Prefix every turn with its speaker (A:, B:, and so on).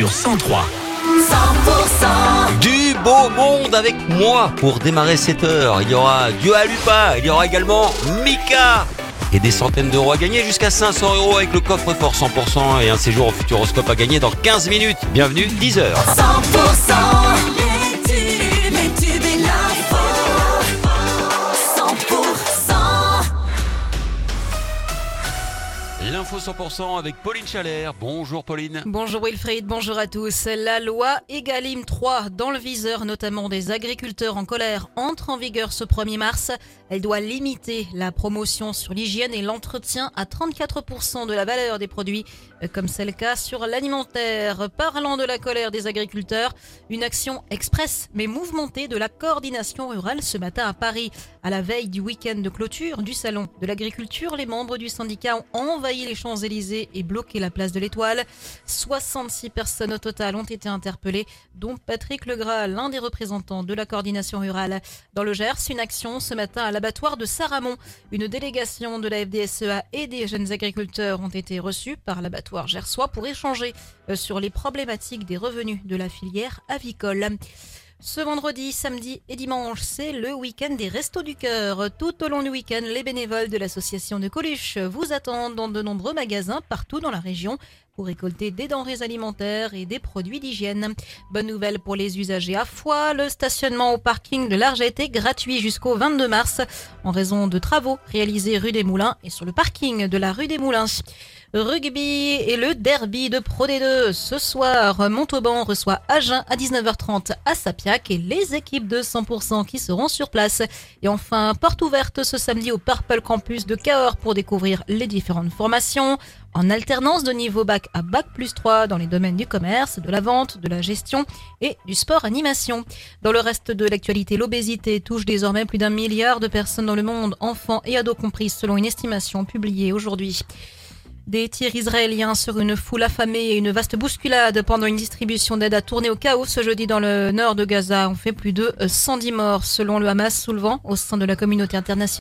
A: sur 103.
B: 100%
C: Du beau monde avec moi pour démarrer cette heure. Il y aura Dua Lupa, il y aura également Mika. Et des centaines d'euros à gagner, jusqu'à 500 euros avec le coffre-fort 100% et un séjour au Futuroscope à gagner dans 15 minutes. Bienvenue, 10h.
B: 100%
C: L'info 100% avec Pauline Chalère. Bonjour Pauline.
D: Bonjour Wilfried, bonjour à tous. La loi Egalim 3, dans le viseur notamment des agriculteurs en colère, entre en vigueur ce 1er mars. Elle doit limiter la promotion sur l'hygiène et l'entretien à 34% de la valeur des produits, euh, comme c'est le cas sur l'alimentaire. Parlant de la colère des agriculteurs, une action express mais mouvementée de la coordination rurale ce matin à Paris. À la veille du week-end de clôture du salon de l'agriculture, les membres du syndicat ont envahi les Champs-Élysées et bloqué la place de l'Étoile. 66 personnes au total ont été interpellées, dont Patrick Legras, l'un des représentants de la coordination rurale. Dans le Gers, une action ce matin à l'abattoir de Saramon. Une délégation de la FDSEA et des jeunes agriculteurs ont été reçus par l'abattoir gersois pour échanger euh, sur les problématiques des revenus de la filière avicole. Ce vendredi, samedi et dimanche, c'est le week-end des Restos du Cœur. Tout au long du week-end, les bénévoles de l'association de Coluche vous attendent dans de nombreux magasins partout dans la région pour récolter des denrées alimentaires et des produits d'hygiène. Bonne nouvelle pour les usagers à Foix, le stationnement au parking de l'Arget est gratuit jusqu'au 22 mars en raison de travaux réalisés rue des Moulins et sur le parking de la rue des Moulins. Rugby et le derby de Pro D2. Ce soir, Montauban reçoit Agen à 19h30 à Sapiac et les équipes de 100% qui seront sur place. Et enfin, porte ouverte ce samedi au Purple Campus de Cahors pour découvrir les différentes formations en alternance de niveau bac à bac plus 3 dans les domaines du commerce, de la vente, de la gestion et du sport animation. Dans le reste de l'actualité, l'obésité touche désormais plus d'un milliard de personnes dans le monde, enfants et ados compris, selon une estimation publiée aujourd'hui. Des tirs israéliens sur une foule affamée et une vaste bousculade pendant une distribution d'aide à tourner au chaos ce jeudi dans le nord de Gaza ont fait plus de 110 morts selon le Hamas soulevant au sein de la communauté internationale.